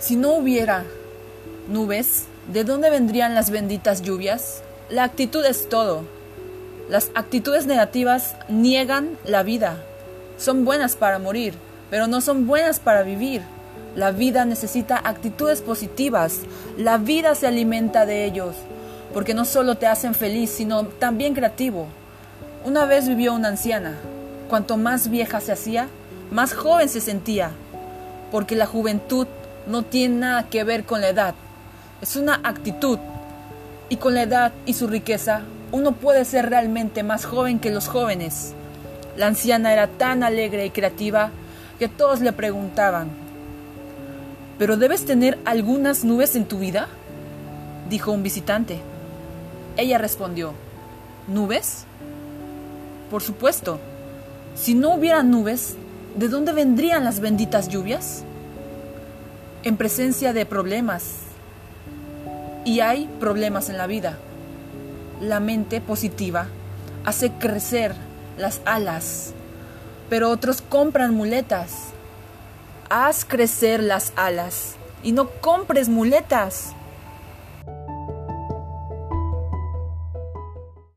Si no hubiera nubes, ¿de dónde vendrían las benditas lluvias? La actitud es todo. Las actitudes negativas niegan la vida. Son buenas para morir, pero no son buenas para vivir. La vida necesita actitudes positivas. La vida se alimenta de ellos, porque no solo te hacen feliz, sino también creativo. Una vez vivió una anciana. Cuanto más vieja se hacía, más joven se sentía, porque la juventud no tiene nada que ver con la edad, es una actitud. Y con la edad y su riqueza, uno puede ser realmente más joven que los jóvenes. La anciana era tan alegre y creativa que todos le preguntaban, ¿pero debes tener algunas nubes en tu vida? dijo un visitante. Ella respondió, ¿nubes? Por supuesto, si no hubiera nubes, ¿de dónde vendrían las benditas lluvias? En presencia de problemas. Y hay problemas en la vida. La mente positiva hace crecer las alas, pero otros compran muletas. Haz crecer las alas y no compres muletas.